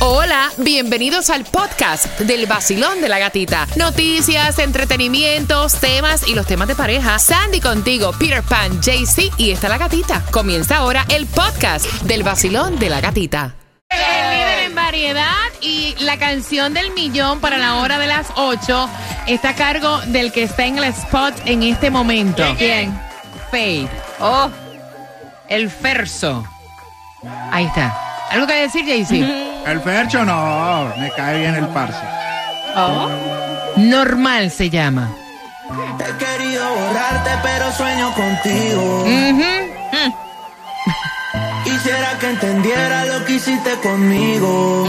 Hola, bienvenidos al podcast del vacilón de la gatita. Noticias, entretenimientos, temas y los temas de pareja. Sandy contigo, Peter Pan, JC y está la gatita. Comienza ahora el podcast del vacilón de la gatita. El líder en variedad y la canción del millón para la hora de las 8 está a cargo del que está en el spot en este momento. ¿Quién? Faith. Oh, El Ferso. Ahí está. ¿Algo que decir, JC? El Fercho no, me cae bien el parce. oh. Normal se llama. He querido borrarte, pero sueño contigo. Ujú. Quisiera que entendiera lo que hiciste conmigo.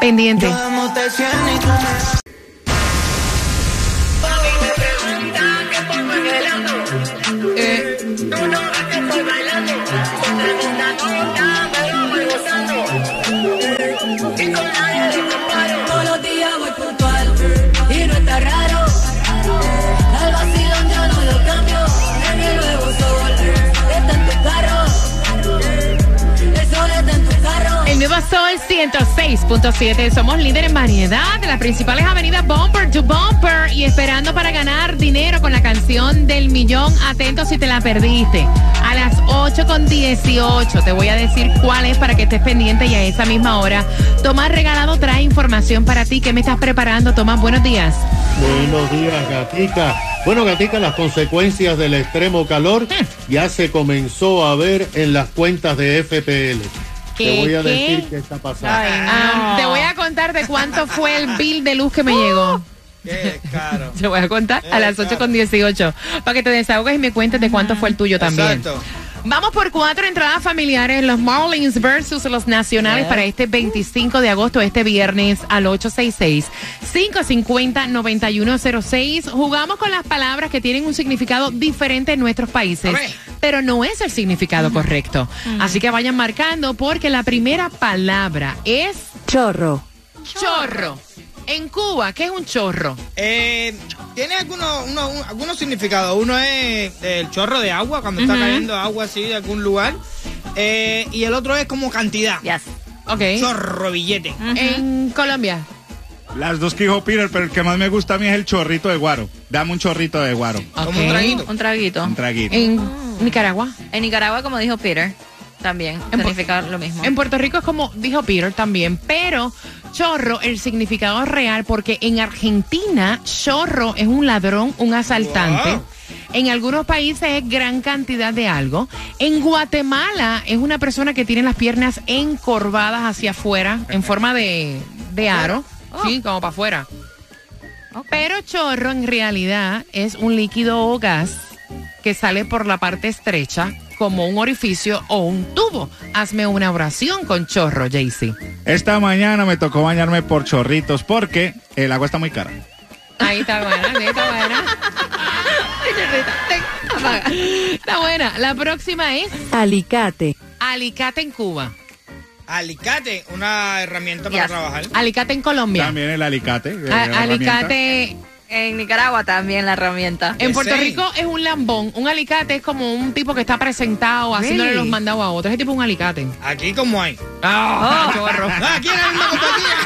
Pendiente. Yo dándote nuevo Sol 106.7. Somos líder en variedad de las principales avenidas Bumper to Bumper y esperando para ganar dinero con la canción del millón. Atento si te la perdiste. A las 8 con 18 te voy a decir cuál es para que estés pendiente y a esa misma hora. Tomás Regalado trae información para ti. ¿Qué me estás preparando, Tomás? Buenos días. Buenos días, Gatica. Bueno, Gatica, las consecuencias del extremo calor ya se comenzó a ver en las cuentas de FPL. ¿Qué, Te voy a qué? decir qué está pasando. Ay, te voy a contar de cuánto fue el bill de luz que me llegó. Qué caro. Te voy a contar a las 8 con 18 para que te desahogues y me cuentes de cuánto fue el tuyo también. Exacto. Vamos por cuatro entradas familiares, los Marlins versus los Nacionales para este 25 de agosto, este viernes al 866-550-9106. Jugamos con las palabras que tienen un significado diferente en nuestros países, pero no es el significado correcto. Así que vayan marcando porque la primera palabra es Chorro. chorro. En Cuba, ¿qué es un chorro? Eh, tiene algunos, uno- un- algunos significados. Uno es el chorro de agua, cuando está cayendo agua así de algún lugar. Eh, y el otro es como cantidad. Yes. Ok. Chorro billete. En Colombia. Las dos que dijo Peter, pero el que más me gusta a mí es el chorrito de guaro. Dame un chorrito de guaro. Como un traguito. Un traguito. Un traguito. En Nicaragua. En Nicaragua, como dijo Peter, también En significa lo mismo. En Puerto Rico es como dijo Peter también, pero chorro, el significado es real porque en Argentina chorro es un ladrón, un asaltante. Wow. En algunos países es gran cantidad de algo. En Guatemala es una persona que tiene las piernas encorvadas hacia afuera en forma de, de aro. Sí, como para afuera. Pero chorro en realidad es un líquido o gas que sale por la parte estrecha como un orificio o un tubo. Hazme una oración con chorro, Jaycee. Esta mañana me tocó bañarme por chorritos porque el agua está muy cara. Ahí está buena, sí, está buena. Está buena. La próxima es Alicate. alicate en Cuba. Alicate, una herramienta para Yes. trabajar. Alicate en Colombia. También el alicate. eh, A- alicate En Nicaragua también la herramienta. en Puerto. Rico es un lambón. Un alicate es como un tipo que está presentado haciéndole Really? los mandados a otros. Ese tipo es un alicate. Aquí como hay. Ah, chorro. Ah, Aquí en la misma compañía.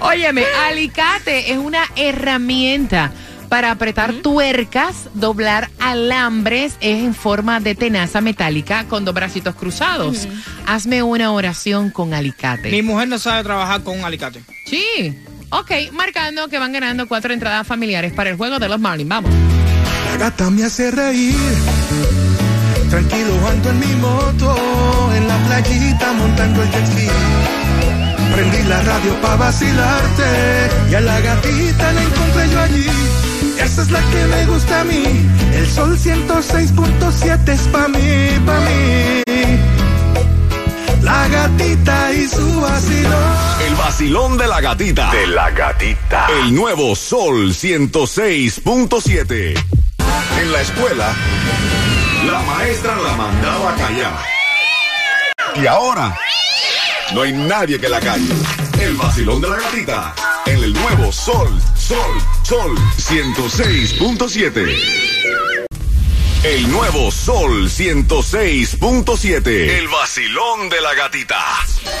Óyeme, alicate es una herramienta para apretar tuercas, doblar alambres, es en forma de tenaza metálica con dos bracitos cruzados. Hazme una oración con alicate. Mi mujer no sabe trabajar con un alicate. Sí. Ok, marcando que van ganando cuatro entradas familiares para el juego de los Marlins. Vamos. La gata me hace reír. Tranquilo ando en mi moto, en la playita montando el jet ski. Prendí la radio pa' vacilarte y a la gatita la encontré yo allí. Esa es la que me gusta a mí. El sol 106.7 es pa' mí, pa' mí. La gatita y su vacilón. El vacilón de la gatita. De la gatita. El nuevo Sol 106.7. En la escuela, la maestra la mandaba a callar. Y ahora, no hay nadie que la calle. El vacilón de la gatita. En el nuevo Sol, Sol, Sol 106.7. El nuevo Sol 106.7. El vacilón de la gatita.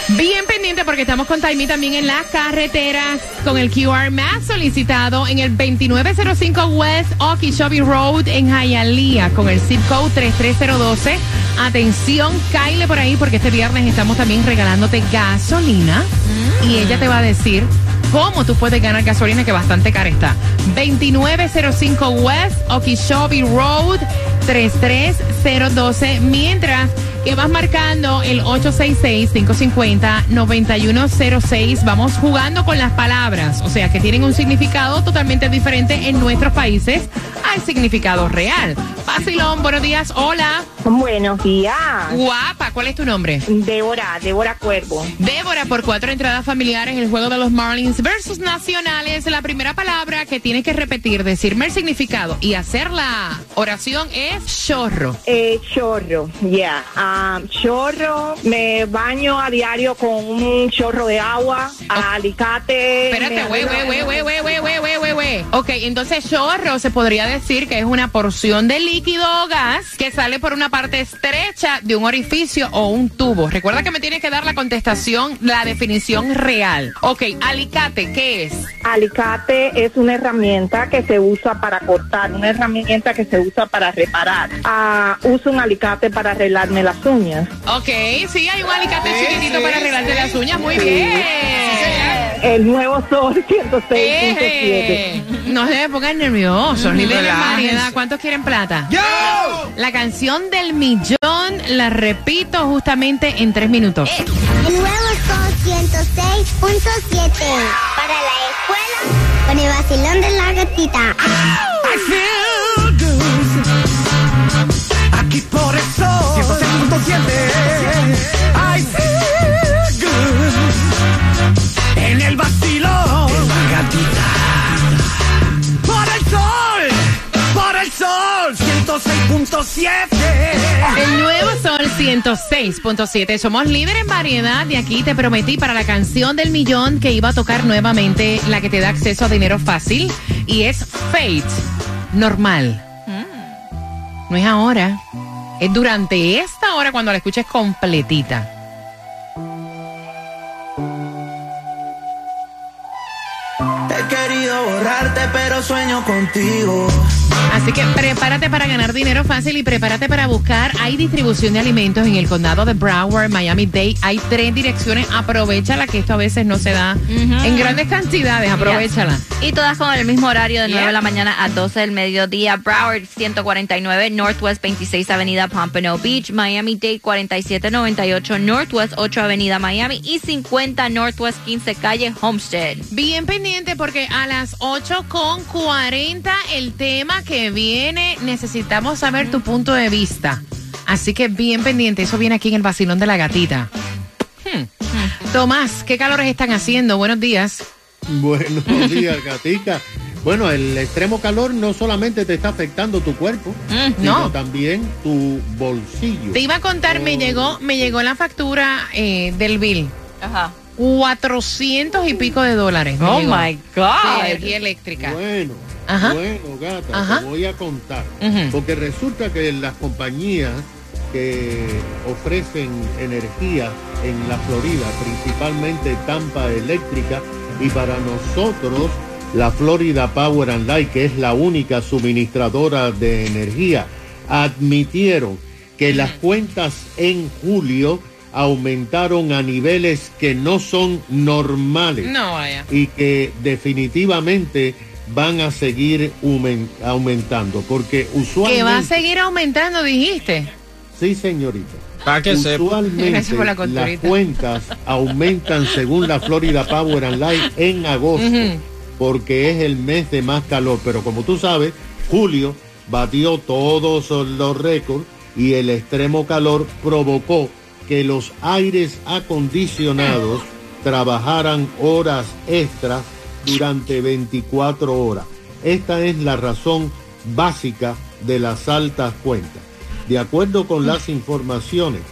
Bien pendiente porque estamos con Taimi también en las carreteras con el QR más solicitado en el 2905 West Okeechobee Road en Hialeah con el zip code 33012. Atención, Kyle por ahí porque este viernes estamos también regalándote gasolina y ella te va a decir cómo tú puedes ganar gasolina que bastante cara está. 2905 West Okeechobee Road 33012 mientras que vas marcando el 866-550-9106. Vamos jugando con las palabras, o sea que tienen un significado totalmente diferente en nuestros países al significado real. Facilón, buenos días, hola. Buenos días. Guapa, ¿cuál es tu nombre? Débora, Débora Cuervo. Débora, por cuatro entradas familiares, el juego de los Marlins versus Nacionales. La primera palabra que tienes que repetir, decirme el significado y hacer la oración es chorro. Eh, chorro, ya. Ah, chorro, me baño a diario con un chorro de agua, alicate. Espérate, güey, güey, güey, güey, güey, güey, güey, güey, güey. Ok, entonces chorro se podría decir que es una porción de líquido o gas que sale por una parte estrecha de un orificio o un tubo. Recuerda que me tienes que dar la contestación, la definición real. Ok, alicate, ¿qué es? Alicate es una herramienta que se usa para cortar, una herramienta que se usa para reparar. Ah, uso un alicate para arreglarme las uñas. Ok, sí, hay un alicate chiquitito para arreglarte las uñas. Muy bien. El nuevo sol 106.7. Eh, no se me pongan nerviosos, ni de variedad. ¿Cuántos quieren plata? ¡Yo! La canción del millón la repito justamente en tres minutos. El nuevo Sol 106.7 para la escuela con el vacilón de la gatita. Aquí por el sol 106.7 El nuevo Sol 106.7. Somos líder en variedad y aquí te prometí para la canción del millón que iba a tocar nuevamente la que te da acceso a dinero fácil y es Fate normal. No es ahora, es durante esta hora cuando la escuches completita. He querido borrarte pero sueño contigo Así que prepárate para ganar dinero fácil y prepárate para buscar. Hay distribución de alimentos en el condado de Broward, Miami-Dade. Hay tres direcciones. Aprovechala, que esto a veces no se da en grandes cantidades. Aprovechala. Y todas con el mismo horario de 9 Yeah. de la mañana a 12 del mediodía. Broward 149, Northwest 26 Avenida Pompano Beach, Miami Dade 4798, Northwest 8 Avenida Miami y 50 Northwest 15 Calle Homestead. Bien pendiente porque a las 8 con 40 el tema que viene necesitamos saber tu punto de vista. Así que bien pendiente, eso viene aquí en el vacilón de la gatita. Hmm. Tomás, ¿qué calores están haciendo? Buenos días. Buenos días, gatica. Bueno, el extremo calor no solamente te está afectando tu cuerpo, sino no. también tu bolsillo. Te iba a contar, me llegó, me llegó la factura eh, del bill. Ajá. 400 y pico de dólares. Oh my De God. energía eléctrica. Bueno, Ajá. bueno, gata, Ajá. te voy a contar. Porque resulta que las compañías que ofrecen energía en la Florida, principalmente Tampa Eléctrica, y para nosotros la Florida Power and Light, que es la única suministradora de energía, admitieron que las cuentas en julio aumentaron a niveles que no son normales No vaya. y que definitivamente van a seguir aumen- aumentando porque usualmente Que va a seguir aumentando, dijiste. sí señorita Para que sepa. usualmente Gracias por la las cuentas aumentan según la Florida Power and Light en agosto porque es el mes de más calor pero como tú sabes julio batió todos los récords y el extremo calor provocó que los aires acondicionados trabajaran horas extras durante 24 horas. Esta es la razón básica de las altas cuentas. De acuerdo con las informaciones,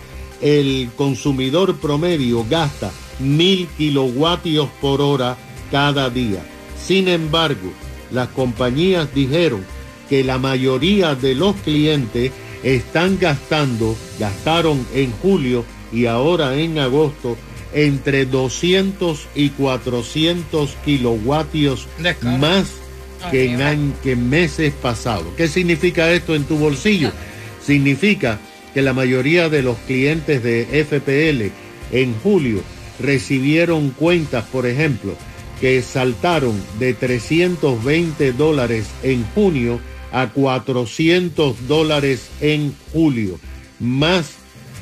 el consumidor promedio gasta mil kilovatios por hora cada día. Sin embargo, las compañías dijeron que la mayoría de los clientes están gastando, gastaron en julio y ahora en agosto entre 200 y 400 kilovatios Descarga. más que en, que en meses pasados. ¿Qué significa esto en tu bolsillo? Significa que la mayoría de los clientes de FPL en julio recibieron cuentas, por ejemplo, que saltaron de 320 dólares en junio a 400 dólares en julio, más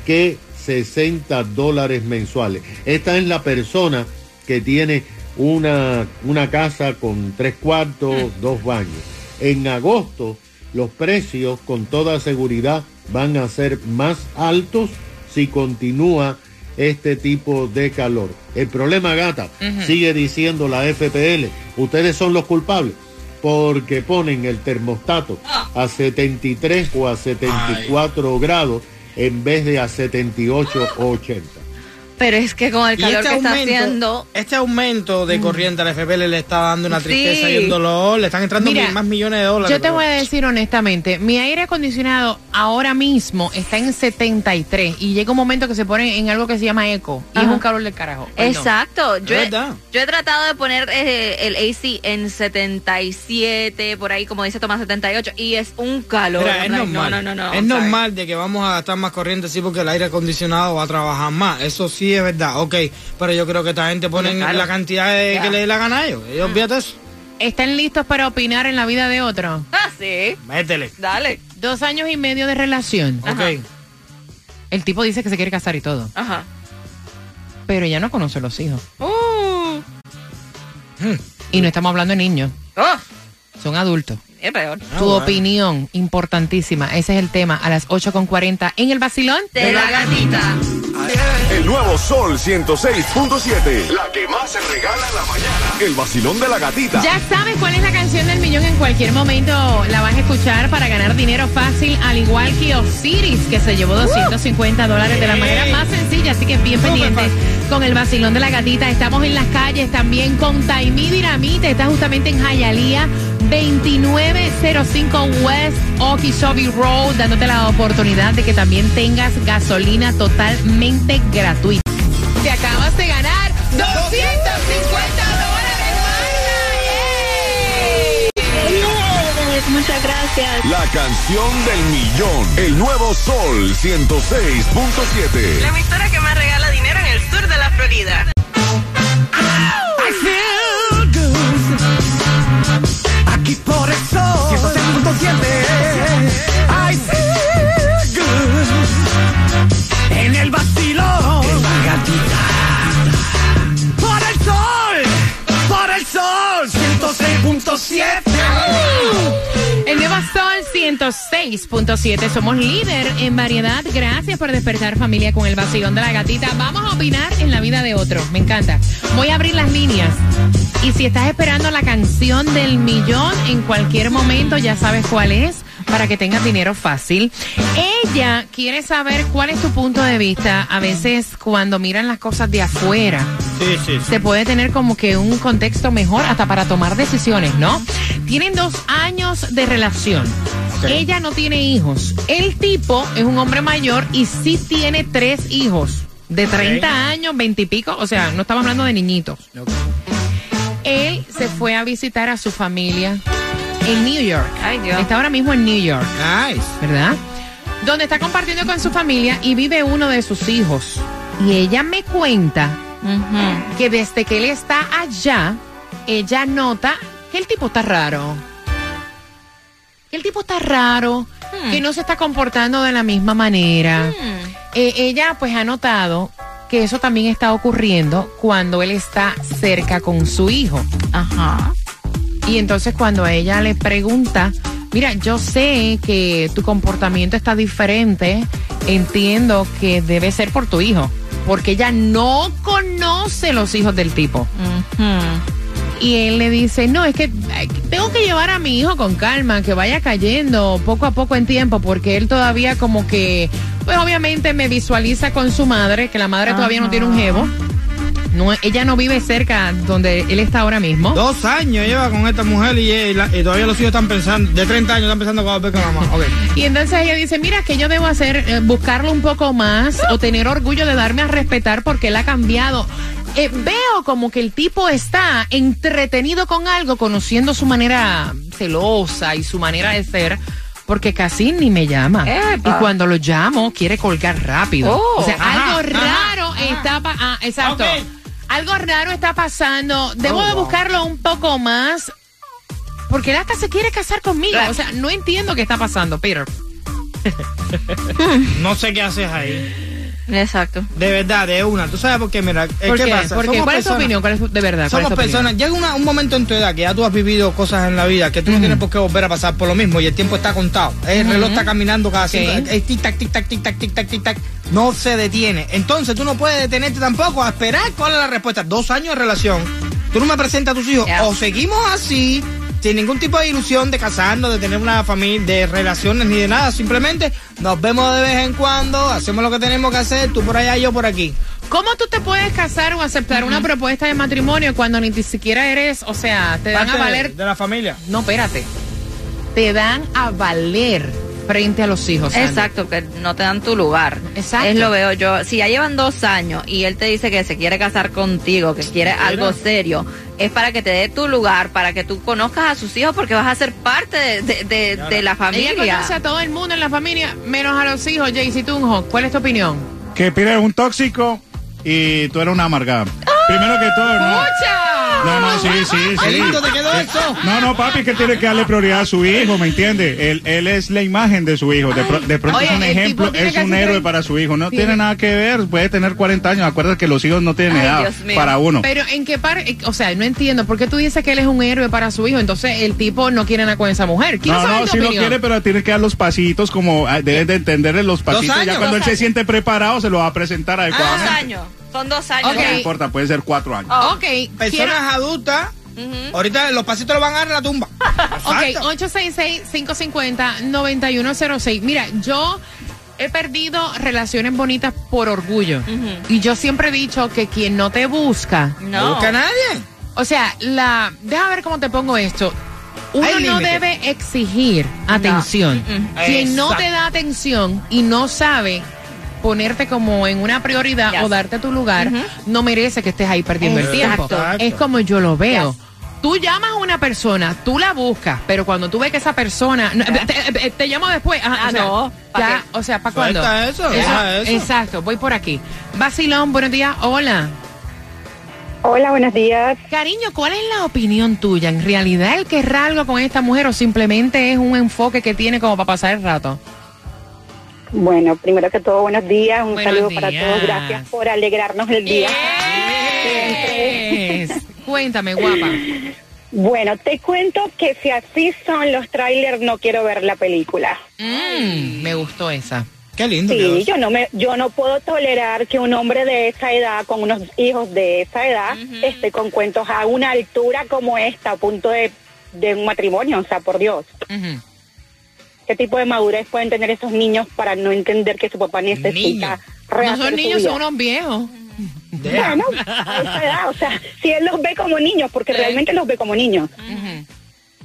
que 60 dólares mensuales. Esta es la persona que tiene una, una casa con tres cuartos, dos baños. En agosto los precios con toda seguridad van a ser más altos si continúa este tipo de calor. El problema, gata, sigue diciendo la FPL, ustedes son los culpables porque ponen el termostato a 73 o a 74 grados en vez de a 78 o 80. Pero es que con el calor este que está aumento, haciendo. este aumento de corriente a la FPL le está dando una Sí. tristeza y un dolor. Le están entrando Mira, mil- más millones de dólares. Yo te voy a decir honestamente, mi aire acondicionado ahora mismo está en 73 y llega un momento que se pone en algo que se llama eco y es un calor del carajo. Exacto. Yo he, yo he tratado de poner eh, el AC en 77, por ahí como dice Tomás 78, y es un calor. Mira, es normal. No, no, no, no. es normal de que vamos a gastar más corriente, sí, porque el aire acondicionado va a trabajar más. Eso sí es verdad, ok. Pero yo creo que esta gente pone Claro. la cantidad de que le dé la gana a ellos. Ellos, eso. ¿Están listos para opinar en la vida de otro? Ah, sí. Métele. Dale. Dos años y medio de relación. Ok. El tipo dice que se quiere casar y todo, Ajá. pero ella no conoce los hijos. Uh. Y no estamos hablando de niños, Oh, son adultos. es peor. Ah, tu bueno. opinión, importantísima. Ese es el tema a las 8.40 en el vacilón. De la gatita. El nuevo Sol 106.7. La que más se regala en la mañana. El vacilón de la gatita. Ya sabes cuál es la canción del millón. En cualquier momento la vas a escuchar para ganar dinero fácil, al igual que Osiris, que se llevó 250 dólares de la manera más sencilla. Así que bien pendiente con el vacilón de la gatita. Estamos en las calles también con Taimí Dinamite. Está justamente en Hialeah. 2905 West Okeechobee Road, dándote la oportunidad de que también tengas gasolina totalmente gratuita. Te acabas de ganar 250 dólares. Muchas gracias. La canción del millón. El nuevo Sol 106.7. La emisora que más regala dinero en el sur de la Florida. Aquí 106.7. Somos líder en variedad. Gracias por despertar familia con el vacilón de la gatita. Vamos a opinar en la vida de otro. Me encanta. Voy a abrir las líneas. Y si estás esperando la canción del millón, en cualquier momento ya sabes cuál es para que tengas dinero fácil. Ella quiere saber cuál es tu punto de vista. A veces cuando miran las cosas de afuera, Sí, sí, sí. se puede tener como que un contexto mejor hasta para tomar decisiones, ¿no? Tienen dos años de relación. Ella no tiene hijos. El tipo es un hombre mayor y sí tiene tres hijos. De 30 años, 20 y pico. O sea, no estamos hablando de niñitos. Él se fue a visitar a su familia en New York. Ay, Dios. Está ahora mismo en New York. Nice. ¿verdad? Donde está compartiendo con su familia y vive uno de sus hijos. Y ella me cuenta que desde que él está allá, ella nota que el tipo está raro. Que el tipo está raro, que no se está comportando de la misma manera. Eh, ella pues ha notado que eso también está ocurriendo cuando él está cerca con su hijo. Ajá. Y entonces cuando a ella le pregunta, mira, yo sé que tu comportamiento está diferente, entiendo que debe ser por tu hijo, porque ella no conoce los hijos del tipo. Y él le dice, no, es que eh, tengo que llevar a mi hijo con calma, que vaya cayendo poco a poco en tiempo, porque él todavía como que, pues obviamente me visualiza con su madre, que la madre todavía no tiene un jevo, No, ella no vive cerca donde él está ahora mismo. Dos años lleva con esta mujer y, y la- y todavía los hijos están pensando, de 30 años están pensando cuando ver con mamá. Ok. Y entonces ella dice, mira, que yo debo hacer? Eh, buscarlo un poco más o tener orgullo de darme a respetar porque él ha cambiado. Eh, veo como que el tipo está entretenido con algo, conociendo su manera celosa y su manera de ser. Porque casi ni me llama. Epa. Y cuando lo llamo, quiere colgar rápido. Oh. o sea, Ajá, algo ajá, raro está pa- ah, exacto. Algo raro está pasando. Debo Oh, de wow. buscarlo un poco más. Porque él hasta se quiere casar conmigo. O sea, no entiendo qué está pasando, Peter. No sé qué haces ahí. Exacto. De verdad, de una. ¿Tú sabes por qué? Mira, eh, ¿Por ¿qué qué? pasa? ¿Cuál es tu opinión? ¿Cuál es de verdad? ¿cuál es Somos opinión? personas, llega una- un momento en tu edad que ya tú has vivido cosas en la vida que tú no tienes por qué volver a pasar por lo mismo y el tiempo está contado. El reloj está caminando cada cinco, Ok. es tic tac, tic tac, tic tac, tic tac, tic tac. No se detiene. Entonces tú no puedes detenerte tampoco a esperar cuál es la respuesta. Dos años de relación. Tú no me presentas a tus hijos. O seguimos así, sin ningún tipo de ilusión de casarnos, de tener una familia, de relaciones ni de nada. Simplemente nos vemos de vez en cuando, hacemos lo que tenemos que hacer, tú por allá, yo por aquí. ¿Cómo tú te puedes casar o aceptar una propuesta de matrimonio cuando ni siquiera eres, o sea, te dan Parte a valer? de la familia. No, espérate. Te dan a valer frente a los hijos. Sandy. Exacto, que no te dan tu lugar. Exacto. Es lo veo yo. Si ya llevan dos años y él te dice que se quiere casar contigo, que quiere algo serio, es para que te dé tu lugar, para que tú conozcas a sus hijos, porque vas a ser parte de, de- de- de la Ella familia. conoce a todo el mundo en la familia, menos a los hijos. Jaycee Tunjo, ¿cuál es tu opinión? Que Peter es un tóxico y tú eres una amargada. Primero que todo, ¿no? ¡Mucha! No, no, sí, sí, sí. Qué lindo te quedó Eh, eso. No, no, papi, que tiene que darle prioridad a su hijo, ¿me entiende? Él, él es la imagen de su hijo. De, pro- de pronto Oye, es un ejemplo, es un héroe para su hijo. No Tiene- tiene nada que ver, puede tener 40 años. Acuérdate que los hijos no tienen Ay, edad para uno. Pero en qué parte, o sea, no entiendo, ¿por qué tú dices que él es un héroe para su hijo? Entonces el tipo no quiere nada con esa mujer. Quiero No, no, lo quiere, pero tiene que dar los pasitos como ah, debes de entenderle los pasitos. años, ya cuando él se siente preparado, se lo va a presentar Dos adecuadamente. años. Son dos años. Ok. No importa, puede ser cuatro años. Ok, quiero- Personas adultas, ahorita los pasitos los van a dar en la tumba. Ok, Exacto. 866-550-9106. Mira, yo he perdido relaciones bonitas por orgullo. Y yo siempre he dicho que quien no te busca, No No. busca a nadie. o sea, la, deja ver cómo te pongo esto. Uno Hay no límite. debe exigir atención. Quien no te da atención y no sabe ponerte como en una prioridad Yes. o darte tu lugar, no merece que estés ahí perdiendo el tiempo. Exacto. Es como yo lo veo. Yes. Tú llamas a una persona, tú la buscas, pero cuando tú ves que esa persona... no, te, te- te llamo después. ajá, Ah, o sea, no, ¿pa' ya, o sea, ¿para cuándo? Eso, deja eso. Exacto, voy por aquí. Basilón, buenos días. Hola. Hola, buenos días. Cariño, ¿cuál es la opinión tuya? ¿En realidad él querrá algo con esta mujer o simplemente es un enfoque que tiene como para pasar el rato? Bueno, primero que todo, buenos días. Un Buenos saludo para todos. Gracias por alegrarnos el día. Yes. Cuéntame, guapa. Bueno, te cuento que si así son los trailers, no quiero ver la película. Mm, me gustó esa. Qué lindo. Sí, yo no me, yo no puedo tolerar que un hombre de esa edad, con unos hijos de esa edad, esté con cuentos a una altura como esta, a punto de, de un matrimonio. O sea, por Dios. ¿Qué tipo de madurez pueden tener esos niños para no entender que su papá necesita Niños. No rehacer son su niños, vida? son unos viejos. Bueno, a esa edad, o sea, si él los ve como niños, porque realmente los ve como niños.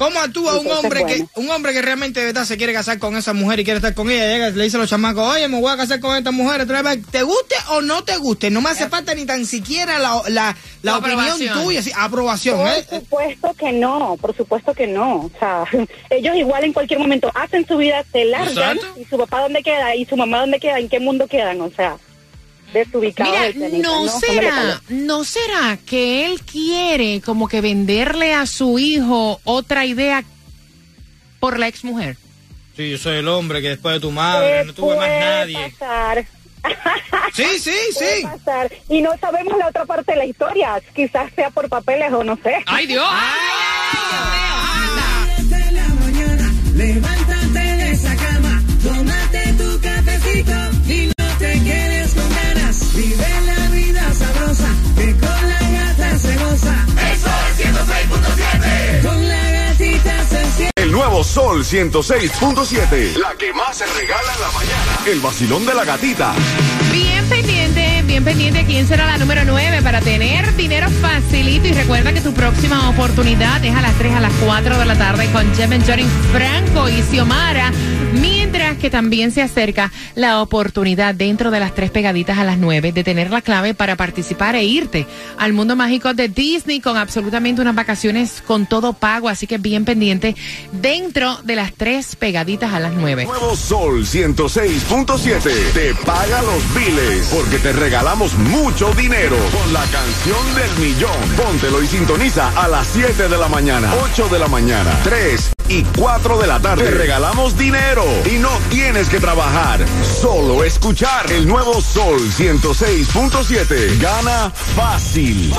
¿Cómo actúa un hombre bueno. que un hombre que realmente de verdad se quiere casar con esa mujer y quiere estar con ella? Llega, y le dice a los chamacos, oye, me voy a casar con esta mujer. otra vez, ¿Te guste o no te guste? No me hace falta ni tan siquiera la, la, la opinión aprobación. tuya. sí, aprobación, Por ¿eh? supuesto que no, por supuesto que no. O sea, ellos igual en cualquier momento hacen su vida, se largan Exacto. y su papá dónde queda y su mamá dónde queda, en qué mundo quedan, o sea, desubicados Mira, del no será, no será que él quiere como que venderle a su hijo otra idea por la exmujer. Sí, yo soy el hombre que después de tu madre no tuve más nadie. pasar. Sí, sí, sí. pasar. Y no sabemos la otra parte de la historia. Quizás sea por papeles o no sé. ¡Ay, Dios! de Sol 106.7. La que más se regala en la mañana. El vacilón de la gatita. Bien pendiente, bien pendiente quién será la número 9 para tener dinero facilito. Y recuerda que tu próxima oportunidad es a las 3 a las 4 de la tarde con Jemen Johnny Franco y Xiomara. Que también se acerca la oportunidad dentro de las tres pegaditas a las 9 de tener la clave para participar e irte al mundo mágico de Disney con absolutamente unas vacaciones con todo pago. Así que bien pendiente dentro de las tres pegaditas a las 9. Nuevo Sol 106.7 te paga los biles porque te regalamos mucho dinero con la canción del millón. Póntelo y sintoniza a las 7 de la mañana, 8 de la mañana, 3 y 4 de la tarde. Te regalamos dinero y no tienes que trabajar, solo escuchar el nuevo Sol 106.7. Gana fácil.